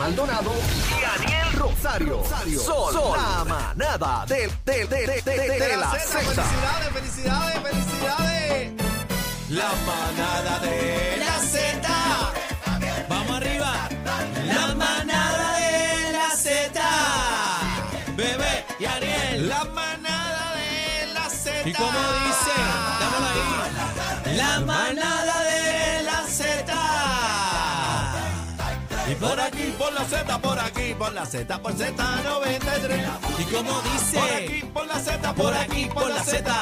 Maldonado y Daniel Rosario. Sol, Sol, la manada de, de, de, de, de, de, de la Z. Felicidades, felicidades, felicidades. La manada de la Z. Vamos arriba. La manada de la Z. Bebé y Ariel. La manada de la Z. ¿Y cómo dice? Dámelo ahí. La manada aquí, por la Z, por aquí, por la Z, por Z93. ¿Y cómo dice? Por aquí, por la Z, por aquí, por la Z.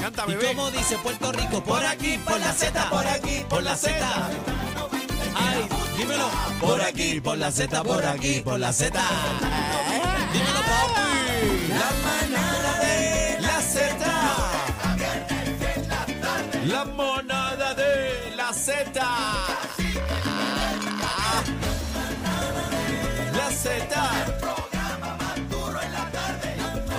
Canta, ¿Y cómo dice Puerto Rico? Por aquí, por la Z, por aquí, por la Z. Ay, dímelo. Por aquí, por la Z, por aquí, por la Z. Dímelo, papi. La manada de la Z. La monada de la Z. La Z.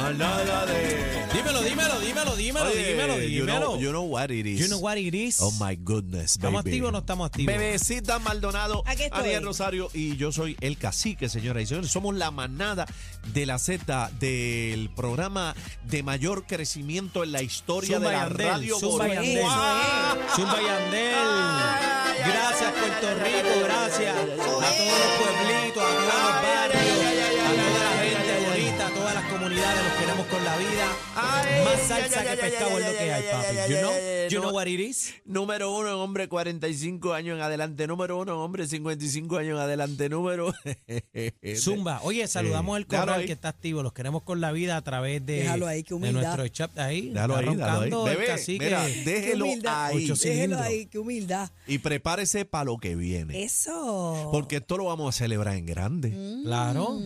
Manada de. Dímelo, dímelo, dímelo, dímelo, Oye, dímelo, you know- dímelo. You know what it is. You know what it is? Oh my goodness, ¿Estamos baby. activos o no estamos activos? Bebecita Maldonado, Aquí estoy. Ariel Rosario y yo soy el cacique, señoras y señores. Somos la manada de la Z del programa de mayor crecimiento en la historia Zumba de la Yandel, radio. Zumba Boricua. Yandel. Zumba Yandel. Gracias, Puerto Rico. Gracias a todos los pueblitos, a todos los Los queremos con la vida. Ay, Más salsa ay, que ay, pescado es lo que ay, hay, ay, papi. You know? You what it is? Número uno en hombre, 45 años en adelante. Número uno en hombre, 55 años en adelante. Número. Zumba. Oye, saludamos Eh, el déjalo corral que está activo. Los queremos con la vida a través de, Déjalo ahí, qué de humildad. nuestro chat ahí. Déjalo Está ahí, déjalo ahí. Bebé, mira, Qué déjelo humildad. ahí. Déjelo cilindros. ahí, qué humildad. Y prepárese para lo que viene. Eso. Porque esto lo vamos a celebrar en grande. Claro.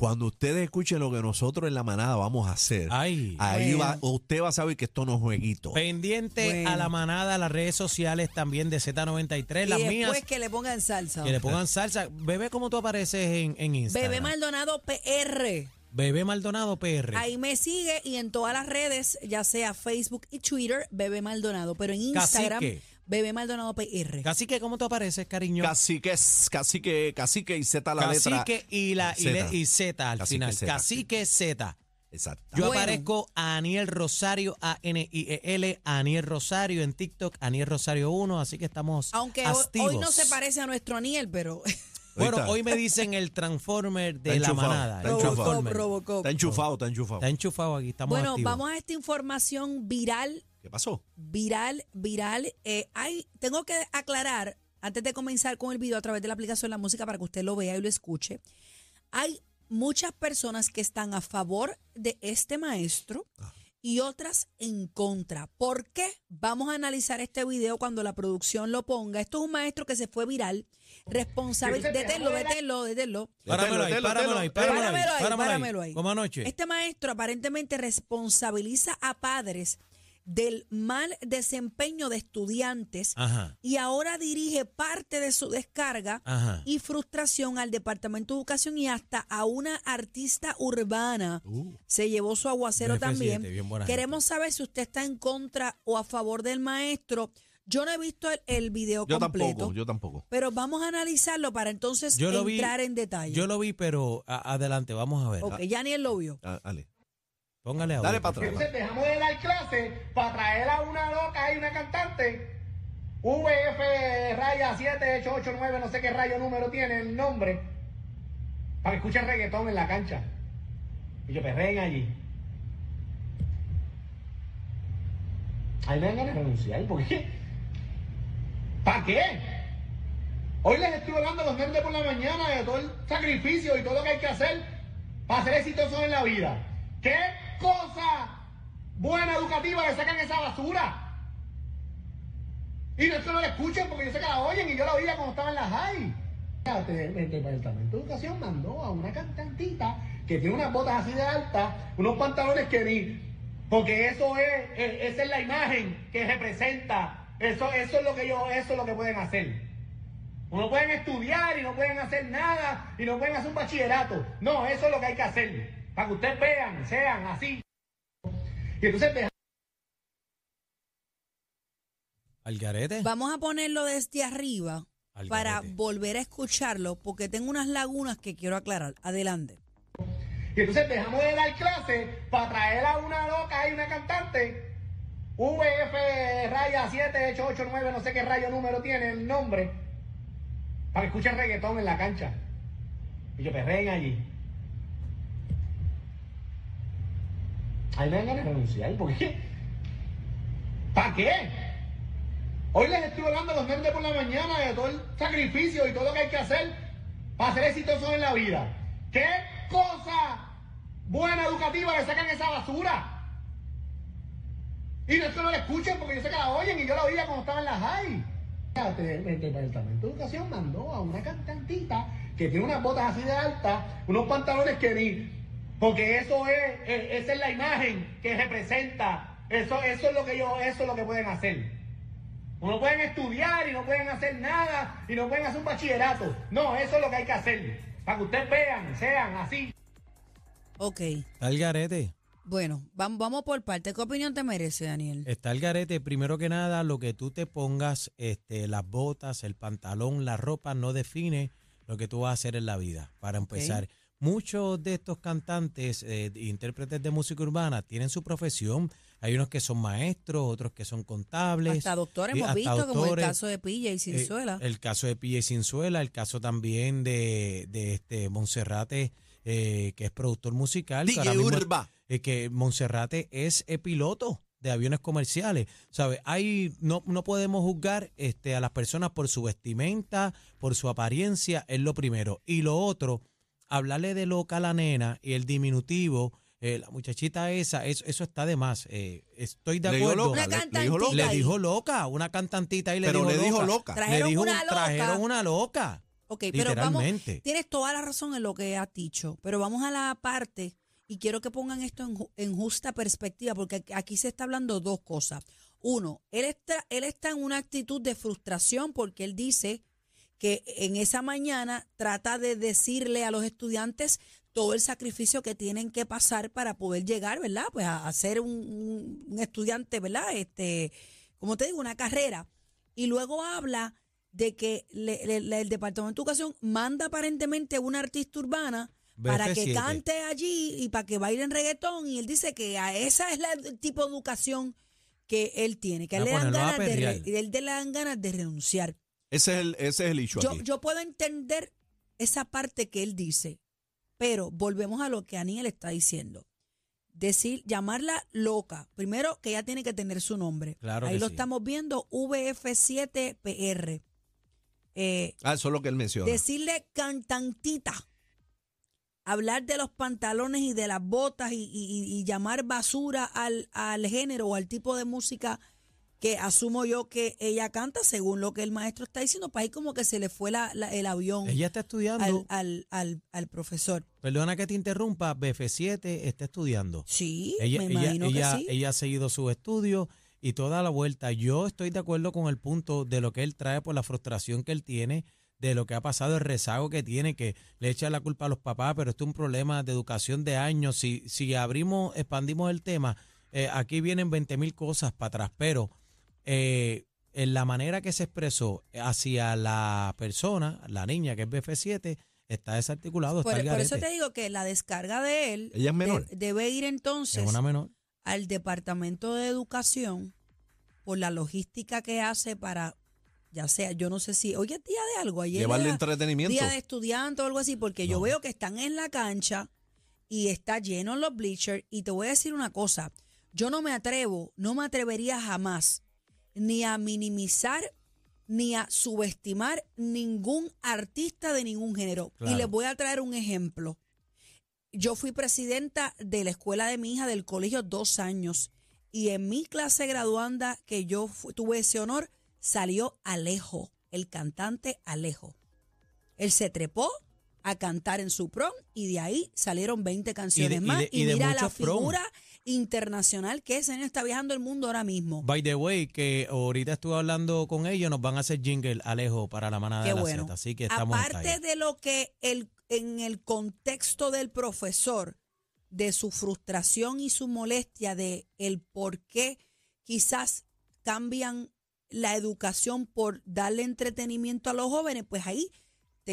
Cuando ustedes escuchen lo que nosotros en la manada vamos a hacer, Ay. ahí va, usted va a saber que esto no es jueguito. Pendiente Bueno. a la manada, a las redes sociales también de Z93, y las después mías, que le pongan salsa. que le pongan salsa. Bebé, ¿cómo tú apareces en, en Instagram? Bebé Maldonado PR. Bebé Maldonado PR. Ahí me sigue y en todas las redes, ya sea Facebook y Twitter, Bebé Maldonado. Pero en Instagram, Cacique. Bebé Maldonado PR. Cacique, ¿cómo tú apareces, cariño? Cacique, es- cacique, cacique y Z la letra. Cacique y la y, le- y Z al Cacique final. Z. Cacique Z. Exacto. Yo Bueno. aparezco a Aniel Rosario, A N I E L, Aniel Rosario en TikTok, Aniel Rosario 1, así que estamos Aunque hoy, activos. hoy no se parece a nuestro Aniel, pero Bueno, hoy me dicen el Transformer de Está la enchufado, manada. está enchufado. Robocop. Robocop. Está enchufado, está enchufado. Está enchufado aquí, estamos Bueno, activos. vamos a esta información viral, ¿Qué pasó? viral, viral. Eh, hay, tengo que aclarar, antes de comenzar con el video a través de la aplicación La Música para que usted lo vea y lo escuche, hay muchas personas que están a favor de este maestro y otras en contra. ¿Por qué? Vamos a analizar este video cuando la producción lo ponga. Esto es un maestro que se fue viral, responsable. Deténlo, deténlo, deténlo. Páramelo ahí, Dételo, páramelo ahí, páramelo ahí, Páramelo ahí, páramelo páramelo ahí. Como anoche. Este maestro aparentemente responsabiliza a padres del mal desempeño de estudiantes Ajá. y ahora dirige parte de su descarga Ajá. y frustración al Departamento de Educación y hasta a una artista urbana. Uh. Se llevó su aguacero F7, también. Queremos saber si usted está en contra o a favor del maestro. Yo no he visto el, el video Yo completo. tampoco, yo tampoco. Pero vamos a analizarlo para entonces Yo lo vi- entrar en detalle. Yo lo vi, pero a- adelante, vamos a ver. Ok, ya ni él lo vio. Ah, dale. Póngale. Dale para atrás. Entonces dejamos de dar clase para traer a una loca y una cantante. VF raya 7889, no sé qué rayo número tiene el nombre. Para que escuchen reggaetón en la cancha. Y que perreen allí. Ahí me dan ganas de renunciar. ¿Por qué? ¿Para qué? Hoy les estoy hablando a los nerds por la mañana de todo el sacrificio y todo lo que hay que hacer para ser exitosos en la vida. ¿Qué cosa buena educativa le sacan esa basura? Y no es que no la escuchen porque yo sé que la oyen y yo la oía cuando estaba en la high. El Departamento de Educación mandó a una cantantita que tiene unas botas así de altas, unos pantalones que ni... Porque eso es, esa es la imagen que representa. Eso, eso es lo que yo, eso es lo que pueden hacer. No pueden estudiar y no pueden hacer nada y no pueden hacer un bachillerato. No, eso es lo que hay que hacer. Para que ustedes vean, sean así. Y entonces dejan Al garete. Vamos a ponerlo desde arriba Al para garete. volver a escucharlo porque tengo unas lagunas que quiero aclarar. Adelante. Y entonces dejamos de dar clase para traer a una loca y una cantante. VF raya 7889, no sé qué rayo número tiene el nombre. Para que escuchen reggaetón en la cancha. Y que perreen allí. Ahí me dan ganas de renunciar, porque ¿Para qué? Hoy les estuve hablando a los nenes por la mañana de todo el sacrificio y todo lo que hay que hacer para ser exitosos en la vida. ¿Qué cosa buena educativa le sacan esa basura? Y no es que no la escuchen porque yo sé que la oyen y yo la oía cuando estaba en la high. El Departamento de Educación mandó a una cantantita que tiene unas botas así de altas, unos pantalones que ni... Porque eso es, esa es la imagen que representa. Eso, eso es lo que yo, eso es lo que pueden hacer. No pueden estudiar y no pueden hacer nada y no pueden hacer un bachillerato. No, eso es lo que hay que hacer. Para que ustedes vean, sean así. Ok. Está el garete. Bueno, vam- vamos por parte. ¿Qué opinión te merece, Daniel? Está el garete. Primero que nada, lo que tú te pongas, este, las botas, el pantalón, la ropa, no define lo que tú vas a hacer en la vida. Para empezar, muchos de estos cantantes, eh, intérpretes de música urbana, tienen su profesión. Hay unos que son maestros, otros que son contables. Hasta doctor y hemos hasta visto, como el doctores. caso de Pilla y Cinzuela. Eh, el caso de Pille Cinzuela, el caso también de, de este Monserrate, eh, que es productor musical. que DJ ahora mismo- Urba. eh, que Monserrate es eh, piloto de aviones comerciales. ¿Sabe? Hay, no, no podemos juzgar este, a las personas por su vestimenta, por su apariencia, es lo primero. Y lo otro, hablarle de loca a la nena y el diminutivo, eh, la muchachita esa, eso, eso está de más. Eh, estoy de Le dijo acuerdo. loca, le- le dijo loca. Le dijo loca, una cantantita y le Pero dijo le loca. dijo loca. Trajeron le dijo una un- loca. trajeron una loca. Ok, pero vamos, Literalmente. tienes toda la razón en lo que has dicho, pero vamos a la parte y quiero que pongan esto en, ju- en justa perspectiva, porque aquí- aquí se está hablando dos cosas. Uno, él está, él está en una actitud de frustración porque él dice que en esa mañana trata de decirle a los estudiantes todo el sacrificio que tienen que pasar para poder llegar, ¿verdad? Pues a, a ser un, un- un estudiante, ¿verdad? Este, como te digo, una carrera. Y luego habla de que le- le- le- el Departamento de Educación manda aparentemente una artista urbana para que BF7. cante allí y para que bailen reggaetón. Y él dice que a esa es la- el tipo de educación que él tiene, que a él A le dan, ganas de, él le dan ganas de renunciar. Ese es el, ese es el issue Yo, aquí. yo puedo entender esa parte que él dice, pero volvemos a lo que Aniel está diciendo. Decir, llamarla loca. Primero que ella tiene que tener su nombre. Claro Ahí que lo sí. estamos viendo, VF7PR. Eh, Ah, eso es lo que él menciona. decirle cantantita, hablar de los pantalones y de las botas y, y- y llamar basura al, al género o al tipo de música que asumo yo que ella canta según lo que el maestro está diciendo, para ahí como que se le fue la- la- el avión Ella está estudiando. al, al, al, al profesor. Perdona que te interrumpa, BF7 está estudiando. Sí, Ella, me ella, imagino ella, que sí. ella ha seguido sus estudios y toda la vuelta. Yo estoy de acuerdo con el punto de lo que él trae por la frustración que él tiene, de lo que ha pasado, el rezago que tiene, que le echa la culpa a los papás, pero esto es un problema de educación de años. Si, si abrimos, expandimos el tema, eh, aquí vienen 20 mil cosas para atrás, pero eh, en la manera que se expresó hacia la persona, la niña que es BF7, está desarticulado, Por, está el por eso te digo que la descarga de él Ella es menor. de- debe ir entonces es una menor. al Departamento de Educación por la logística que hace para, ya sea, yo no sé si, hoy es día de algo, ayer Llevarle era entretenimiento. día de estudiante o algo así, porque yo veo que están en la cancha y está lleno en los bleachers y te voy a decir una cosa, yo no me atrevo, no me atrevería jamás ni a minimizar ni a subestimar ningún artista de ningún género. Claro. Y les voy a traer un ejemplo. Yo fui presidenta de la escuela de mi hija del colegio dos años y en mi clase graduanda que yo tuve ese honor salió Alejo, el cantante Alejo. Él se trepó a cantar en su prom y de ahí salieron 20 canciones y de- más y y, de mira la prom. figura internacional que ese año está viajando el mundo ahora mismo. By the way, que ahorita estuve hablando con ellos, nos van a hacer jingle Alejo para la manada Qué de la bueno. Así que estamos Aparte de lo que el, en el contexto del profesor, de su frustración y su molestia de el por qué quizás cambian la educación por darle entretenimiento a los jóvenes, pues ahí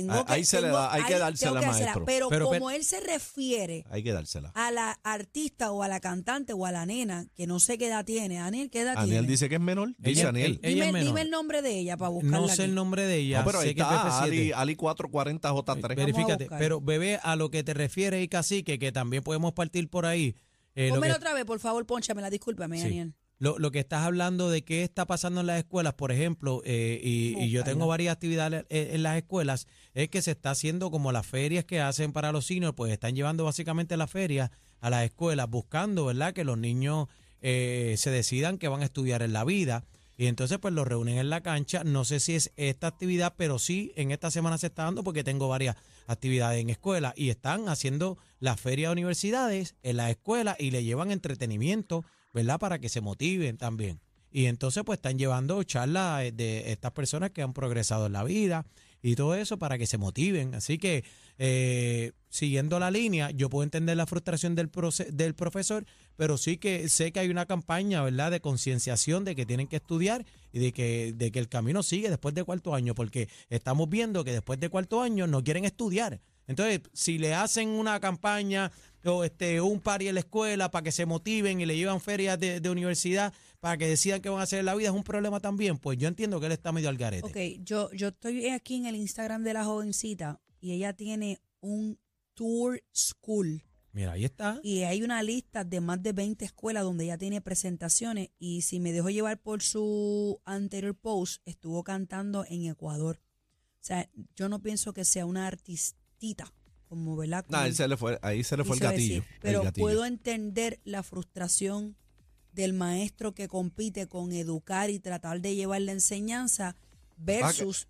tengo Ah, que ahí se le da- hay que dársela, que maestro. Pero, Pero, como pero- él se refiere Hay que dársela. a la artista o a la cantante o a la nena, que no sé qué edad tiene, Aniel, ¿qué edad Aniel tiene? dice que es menor. Dice Ella- Aniel. ella dime, es menor. dime el nombre de ella para buscarla No sé aquí. el nombre de ella, no, pero ahí está Ali, BF7. Ali 440J3. Verifícate, pero bebé, a lo que te refieres y cacique, que también podemos partir por ahí. eh, Pónmelo otra vez, por favor, ponchamela, discúlpame, Sí. Daniel. Lo, lo que estás hablando de qué está pasando en las escuelas, por ejemplo, eh, y, y yo tengo varias actividades en, en las escuelas, es que se está haciendo como las ferias que hacen para los seniors, pues están llevando básicamente las ferias a las escuelas, buscando, ¿verdad?, que los niños eh, se decidan que van a estudiar en la vida. Y entonces pues los reúnen en la cancha. No sé si es esta actividad, pero sí en esta semana se está dando porque tengo varias actividades en escuela y están haciendo la feria de universidades en la escuela y le llevan entretenimiento, ¿verdad? Para que se motiven también. Y entonces pues están llevando charlas eh, de estas personas que han progresado en la vida y todo eso para que se motiven. Así que eh, siguiendo la línea, yo puedo entender la frustración del, del profesor, pero sí que sé que hay una campaña, ¿verdad?, de concienciación de que tienen que estudiar y de que, de que el camino sigue después de cuarto año, porque estamos viendo que después de cuarto año no quieren estudiar. Entonces, si le hacen una campaña o este un party en la escuela para que se motiven y le llevan ferias de, de universidad para que decidan qué van a hacer en la vida, es un problema también. Pues yo entiendo que él está medio al garete. Ok, yo, yo estoy aquí en el Instagram de la jovencita y ella tiene un tour school Mira, ahí está. y hay una lista de más de 20 escuelas donde ella tiene presentaciones y si me dejo llevar por su anterior post, estuvo cantando en Ecuador. O sea, yo no pienso que sea una artistita, como, ¿verdad? Nah, Como él se le fue, ahí se le fue el gatillo. decir. el Pero gatillo. puedo entender la frustración del maestro que compite con educar y tratar de llevar la enseñanza versus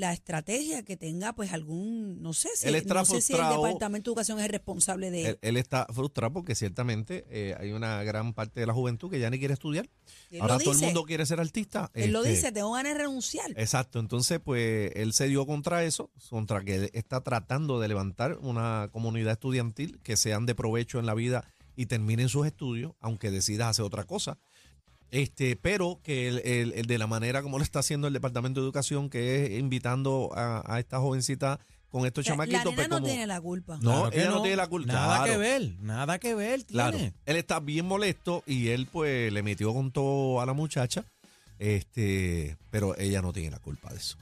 la estrategia que tenga pues algún, no sé si, Él está no sé si el. Departamento de Educación es el responsable de Él, él está frustrado porque ciertamente eh, hay una gran parte de la juventud que ya ni quiere estudiar. Él Ahora todo el mundo quiere ser artista. Él lo Este, dice, tengo ganas de renunciar. Exacto, entonces pues él se dio contra eso, contra que él está tratando de levantar una comunidad estudiantil que sean de provecho en la vida y terminen sus estudios, aunque decidas hacer otra cosa. Este, pero que el, el- el de la manera como lo está haciendo el Departamento de Educación, que es invitando a, a esta jovencita con estos la chamaquitos, nena pues no como- tiene la culpa. No, Claro no tiene la culpa. Nada Claro. que ver, nada que ver. Claro, tiene. él está bien molesto y él pues le metió con todo a la muchacha, este, pero ella no tiene la culpa de eso.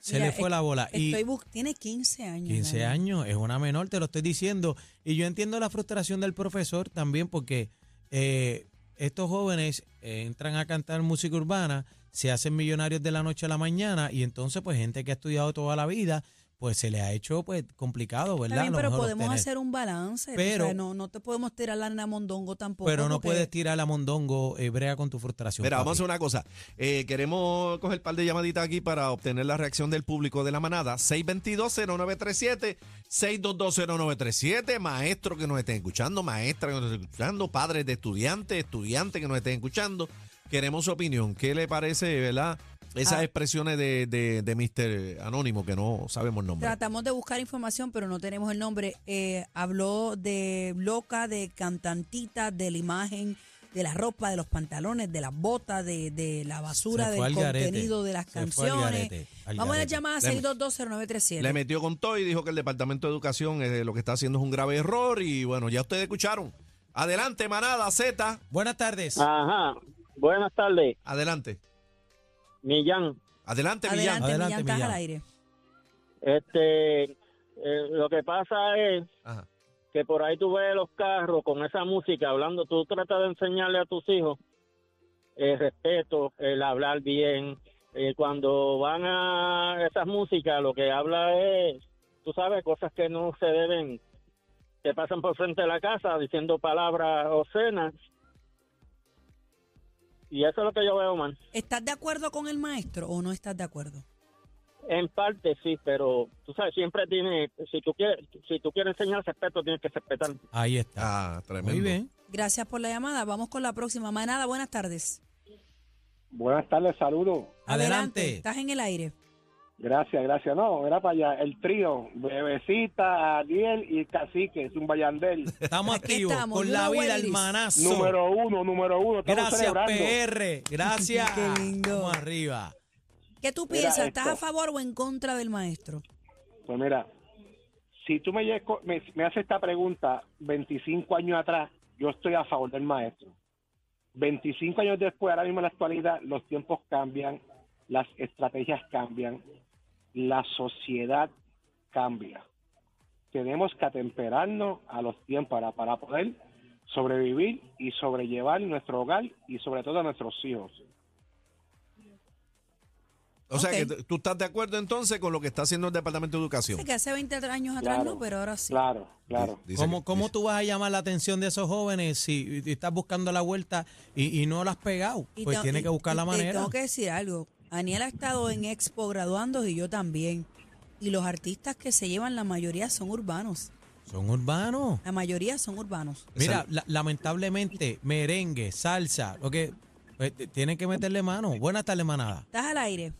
Se Mira, le fue es- la bola. Y tiene 15 años. 15 la nena. años, es una menor, te lo estoy diciendo. Y yo entiendo la frustración del profesor también porque eh, estos jóvenes entran a cantar música urbana, se hacen millonarios de la noche a la mañana y entonces pues gente que ha estudiado toda la vida, pues se le ha hecho pues complicado, ¿verdad? Lo pero podemos obtener. hacer un balance. o Pero- sea, no, no te podemos tirar la nena mondongo tampoco. Pero no porque- puedes tirar a mondongo, eh, brega con tu frustración. Mira, vamos a papi. hacer una cosa. Eh, queremos coger un par de llamaditas aquí para obtener la reacción del público de la manada. 622-0937, 622-0937. Maestros que nos estén escuchando, maestras que nos estén escuchando, padres de estudiantes, estudiantes que nos estén escuchando. Queremos su opinión. ¿Qué le parece, verdad? Esas Ah. expresiones de, de, de Mr. Anónimo, que no sabemos el nombre. Tratamos de buscar información, pero no tenemos el nombre. Eh, habló de loca, de cantantita, de la imagen, de la ropa, de los pantalones, de las botas, de, de la basura, del garete. contenido de las Se fue al canciones. garete, al Vamos a la llamada Le- 6220937. Le metió con todo y dijo que el Departamento de Educación eh, lo que está haciendo es un grave error. Y bueno, ya ustedes escucharon. Adelante, manada Z. Buenas tardes. Ajá. Buenas tardes, Adelante. Millán. Adelante, Millán. Adelante, Adelante, Millán, estás al aire. Este, eh, lo que pasa es Ajá. que por ahí tú ves los carros con esa música hablando, tú tratas de enseñarle a tus hijos el respeto, el hablar bien. Eh, cuando van a esas músicas, lo que habla es, tú sabes, cosas que no se deben, que pasan por frente de la casa diciendo palabras obscenas. Y eso es lo que yo veo, man. ¿Estás de acuerdo con el maestro o no estás de acuerdo? En parte sí, pero tú sabes, siempre tiene, si tú quieres, si tú quieres enseñar respeto, tienes que respetar. Ahí está. Ah, tremendo. Muy bien. Gracias por la llamada. Vamos con la próxima. Manada, buenas tardes. Buenas tardes, saludos. Adelante. Estás en el aire. Gracias, gracias. No, era para allá. El trío, Bebecita, Ariel y Cacique, es un bayandel. Estamos Aquí activos estamos, con la vida, hermanazo. número uno, número uno. Estamos Gracias, celebrando. PR. Gracias. Qué lindo. Vamos arriba. ¿Qué tú Mira piensas? ¿Estás esto. a favor o en contra del maestro? Pues mira, si tú me, me, me haces esta pregunta 25 años atrás, yo estoy a favor del maestro. 25 años después, ahora mismo en la actualidad, los tiempos cambian, las estrategias cambian, la sociedad cambia. Tenemos que atemperarnos a los tiempos para, para poder sobrevivir y sobrellevar nuestro hogar y sobre todo a nuestros hijos. O sea que tú estás de acuerdo entonces con lo que está haciendo el Departamento de Educación. Sé que hace 20 años atrás Claro, no, pero ahora sí. Claro, claro. Dice ¿Cómo, que- cómo tú vas a llamar la atención de esos jóvenes si estás buscando la vuelta y, y no la has pegado? Y Pues tiene que buscar la y manera. Tengo que decir algo. Aniel ha estado en Expo graduando y yo también. Y los artistas que se llevan, la mayoría son urbanos. Son urbanos. La mayoría son urbanos. Mira, la- lamentablemente, merengue, salsa, lo que pues, t- tienen que meterle mano. Buenas tardes, manada. ¿Estás al aire?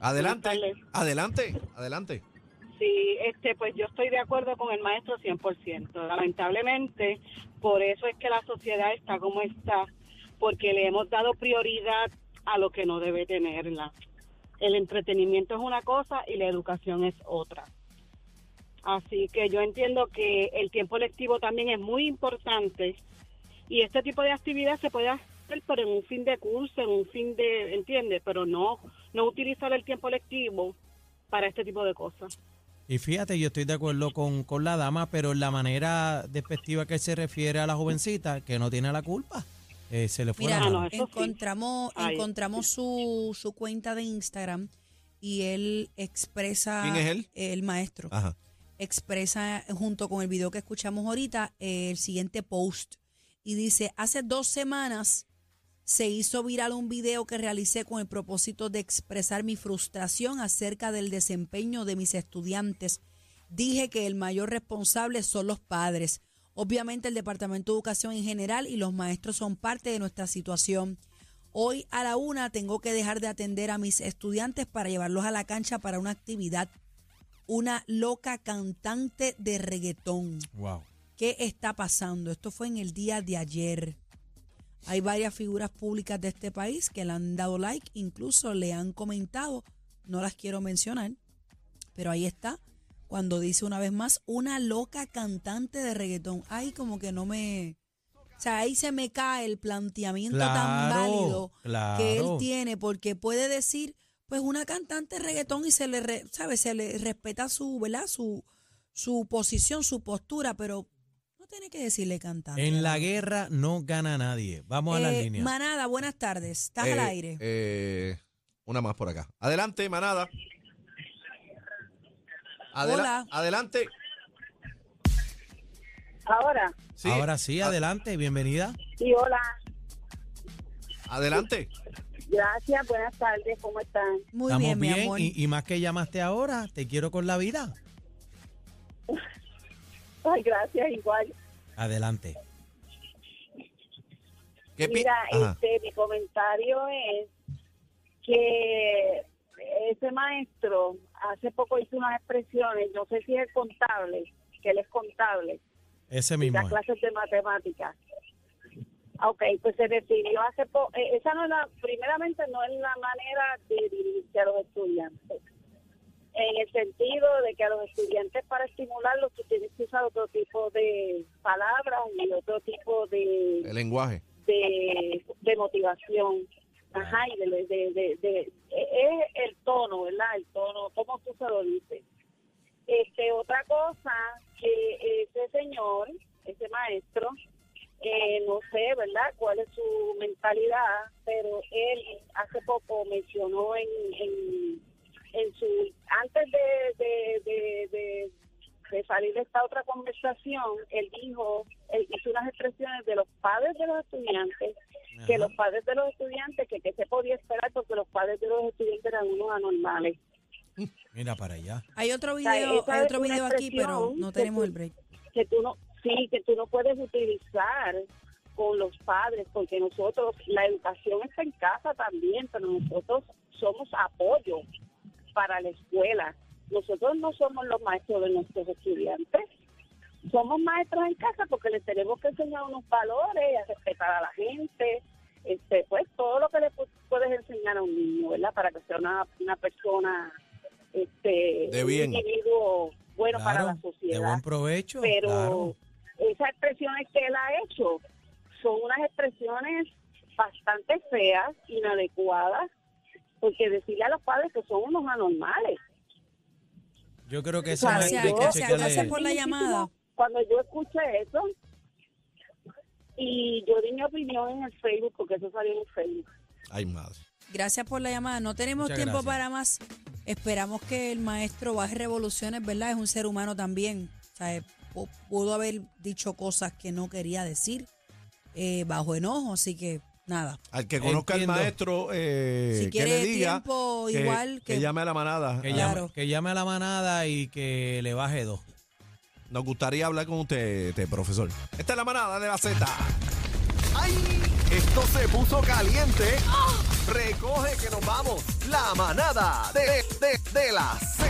Adelante, Buenas adelante, adelante. Sí, este, pues yo estoy de acuerdo con el maestro 100%. Lamentablemente, por eso es que la sociedad está como está, porque le hemos dado prioridad a lo que no debe tenerla. El entretenimiento es una cosa y la educación es otra. Así que yo entiendo que el tiempo lectivo también es muy importante y este tipo de actividad se puede hacer pero en un fin de curso, en un fin de, ¿entiendes? Pero no, no utilizar el tiempo lectivo para este tipo de cosas. Y fíjate, yo estoy de acuerdo con, con la dama, pero la manera despectiva que se refiere a la jovencita, que no tiene la culpa, eh, se le fue Mira, la Ah, mano. encontramos, Ay. encontramos su, su cuenta de Instagram y él expresa... ¿Quién es él? El maestro. Ajá. expresa junto con el video que escuchamos ahorita eh, el siguiente post y dice, hace dos semanas se hizo viral un video que realicé con el propósito de expresar mi frustración acerca del desempeño de mis estudiantes. Dije que el mayor responsable son los padres. Obviamente el Departamento de Educación en general y los maestros son parte de nuestra situación. Hoy a la una tengo que dejar de atender a mis estudiantes para llevarlos a la cancha para una actividad una loca cantante de reggaetón. Wow. ¿Qué está pasando? Esto fue en el día de ayer. Hay varias figuras públicas de este país que le han dado like, incluso le han comentado, no las quiero mencionar, pero ahí está, cuando dice una vez más, una loca cantante de reggaetón. Ay, como que no me... O sea, ahí se me cae el planteamiento tan Claro, válido que él tiene, porque puede decir, pues una cantante de reggaetón y se le, re- ¿sabe? Se le respeta su, ¿verdad? Su, su posición, su postura, pero no tiene que decirle cantante. En la ¿no? guerra no gana nadie. Vamos a la Eh, línea. Manada, buenas tardes. Estás al Eh, aire. eh, una más por acá. Adelante, manada. Adela- Hola. Adelante. Ahora, Sí, Ahora sí, a- adelante, bienvenida. y hola, Adelante. gracias, buenas tardes, ¿cómo están? Muy Estamos bien, bien, mi amor. y, y más que llamaste ahora, te quiero con la vida. Ay, gracias, igual. Adelante. ¿Qué Mira, Ajá. este, mi comentario es que ese maestro hace poco hizo unas expresiones, no sé si es contable, que él es contable, Ese mismo. da es. clases de matemáticas. Ok, pues se decidió hace poco, esa no es la, primeramente no es la manera de dirigirse a los estudiantes, en el sentido de que a los estudiantes para estimularlos tú tienes que usar otro tipo de palabras y otro tipo de El lenguaje. de, de motivación. Ajá, y de, de, de- es el tono, ¿verdad? El tono, cómo tú se lo dices. Este, otra cosa, que ese señor, ese maestro, eh, no sé, ¿verdad?, cuál es su mentalidad, pero él hace poco mencionó en, en, en su, antes de, de, de, salir de esta otra conversación, él dijo, él hizo unas expresiones de los padres de los estudiantes, que los padres de los estudiantes, que, que se podía esperar porque los padres de los estudiantes eran unos anormales. Mira para allá. Hay otro video, hay otro video aquí, pero no que tenemos tú- el break. que tú no sí que tú no puedes utilizar con los padres, porque nosotros, la educación está en casa también, pero nosotros somos apoyo para la escuela. Nosotros no somos los maestros de nuestros estudiantes, somos maestros en casa porque les tenemos que enseñar unos valores, a respetar a la gente, este, pues todo lo que le pu- puedes enseñar a un niño, ¿verdad? Para que sea una, una persona, este, De un bien. individuo bueno para la de sociedad buen provecho. pero claro. esas expresiones que él ha hecho son unas expresiones bastante feas, inadecuadas, porque decirle a los padres que son unos anormales. Yo creo que Sabe, maestro hay que se chequearle. hace por la llamada. Cuando yo escuché eso, y yo di mi opinión en el Facebook, porque eso salió en el Facebook. Ay, madre. Gracias por la llamada. No tenemos Muchas tiempo gracias. para más. Esperamos que el maestro baje revoluciones, ¿verdad? Es un ser humano también. O sea, pu- pudo haber dicho cosas que no quería decir eh, bajo enojo, así que nada. Al que conozca al Entiendo. maestro, eh, Si que quiere le diga tiempo que, igual que que- llame a la manada. Que, Ah, llame, Claro. que llame a la manada y que le baje dos. Nos gustaría hablar con usted, este, profesor. Esta es la manada de la Z. ¡Ay! Esto se puso caliente. Recoge que nos vamos. La manada de, de, de la Z.